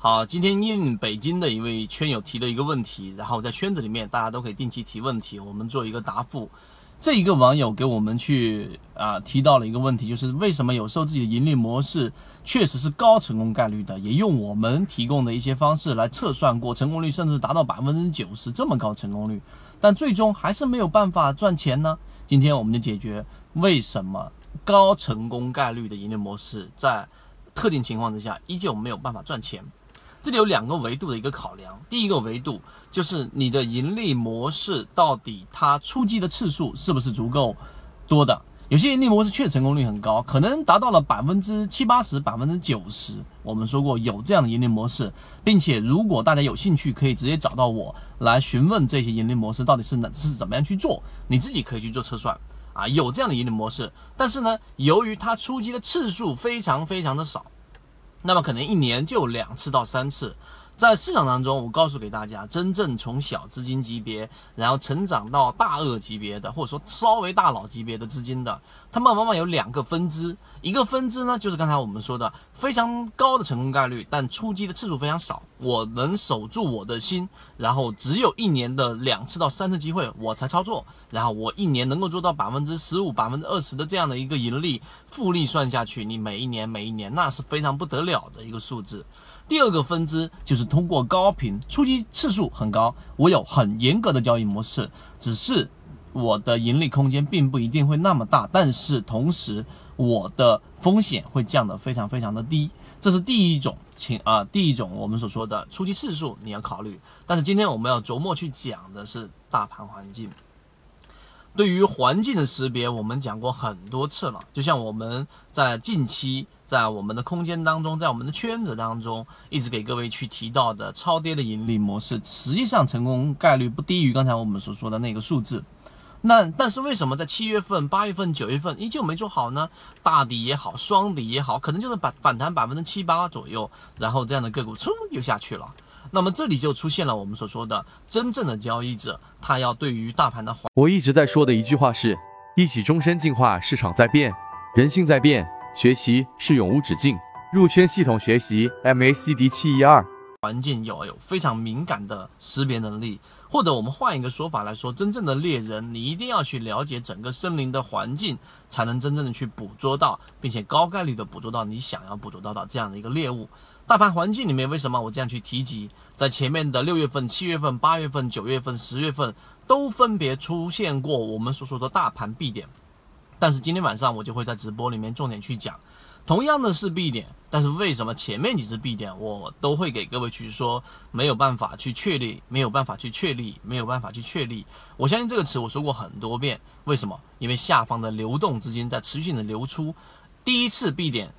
好，今天应北京的一位圈友提的一个问题，然后在圈子里面大家都可以定期提问题，我们做一个答复。这一个网友给我们去啊提到了一个问题，就是为什么有时候自己的盈利模式确实是高成功概率的，也用我们提供的一些方式来测算过，成功率甚至达到百分之九十这么高成功率，但最终还是没有办法赚钱呢？今天我们就解决为什么高成功概率的盈利模式在特定情况之下依旧没有办法赚钱。这里有两个维度的一个考量，第一个维度就是你的盈利模式到底它出击的次数是不是足够多的？有些盈利模式确实成功率很高，可能达到了百分之七八十、百分之九十。我们说过有这样的盈利模式，并且如果大家有兴趣，可以直接找到我来询问这些盈利模式到底是哪是怎么样去做，你自己可以去做测算啊，有这样的盈利模式，但是呢，由于它出击的次数非常非常的少。那么可能一年就两次到三次，在市场当中，我告诉给大家，真正从小资金级别，然后成长到大鳄级别的，或者说稍微大佬级别的资金的，他们往往有两个分支，一个分支呢就是刚才我们说的非常高的成功概率，但出击的次数非常少，我能守住我的心，然后只有一年的两次到三次机会我才操作，然后我一年能够做到百分之十五、百分之二十的这样的一个盈利，复利算下去，你每一年每一年那是非常不得了的一个数字。第二个分支就是通过高频出击次数很高，我有很严格的交易模式，只是我的盈利空间并不一定会那么大，但是同时我的风险会降得非常非常的低，这是第一种情啊，第一种我们所说的出击次数你要考虑，但是今天我们要琢磨去讲的是大盘环境。对于环境的识别，我们讲过很多次了。就像我们在近期在我们的空间当中，在我们的圈子当中，一直给各位去提到的超跌的盈利模式，实际上成功概率不低于刚才我们所说的那个数字。那但是为什么在七月份、八月份、九月份依旧没做好呢？大底也好，双底也好，可能就是反反弹百分之七八左右，然后这样的个股嗖又下去了。那么这里就出现了我们所说的真正的交易者，他要对于大盘的。我一直在说的一句话是：一起终身进化，市场在变，人性在变，学习是永无止境。入圈系统学习 MACD 七一二。环境要有非常敏感的识别能力，或者我们换一个说法来说，真正的猎人，你一定要去了解整个森林的环境，才能真正的去捕捉到，并且高概率的捕捉到你想要捕捉到的这样的一个猎物。大盘环境里面，为什么我这样去提及？在前面的六月份、七月份、八月份、九月份、十月份，都分别出现过我们所说的大盘 B 点。但是今天晚上我就会在直播里面重点去讲，同样的是 B 点，但是为什么前面几只 B 点我都会给各位去说没有办法去确立，没有办法去确立，没有办法去确立。我相信这个词我说过很多遍，为什么？因为下方的流动资金在持续的流出，第一次 B 点。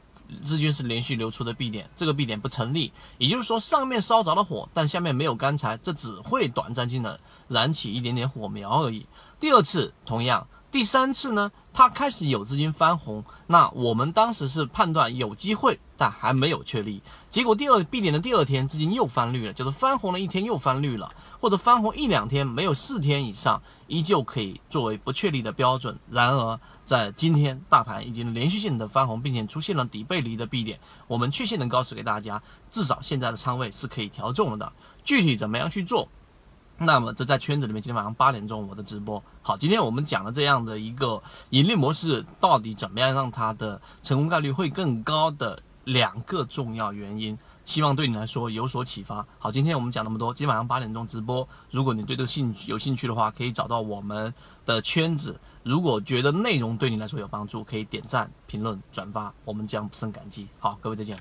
资金是连续流出的 B 点，这个 B 点不成立，也就是说上面烧着了火，但下面没有干柴，这只会短暂性的燃起一点点火苗而已。第二次同样，第三次呢，它开始有资金翻红，那我们当时是判断有机会，但还没有确立。结果第二 B 点的第二天，资金又翻绿了，就是翻红了一天又翻绿了，或者翻红一两天没有四天以上，依旧可以作为不确立的标准。然而。在今天，大盘已经连续性的翻红，并且出现了底背离的 B 点，我们确切能告诉给大家，至少现在的仓位是可以调重了的。具体怎么样去做？那么这在圈子里面，今天晚上八点钟我的直播。好，今天我们讲的这样的一个盈利模式，到底怎么样让它的成功概率会更高的两个重要原因。希望对你来说有所启发。好，今天我们讲那么多，今天晚上八点钟直播。如果你对这个兴趣有兴趣的话，可以找到我们的圈子。如果觉得内容对你来说有帮助，可以点赞、评论、转发，我们将不胜感激。好，各位再见。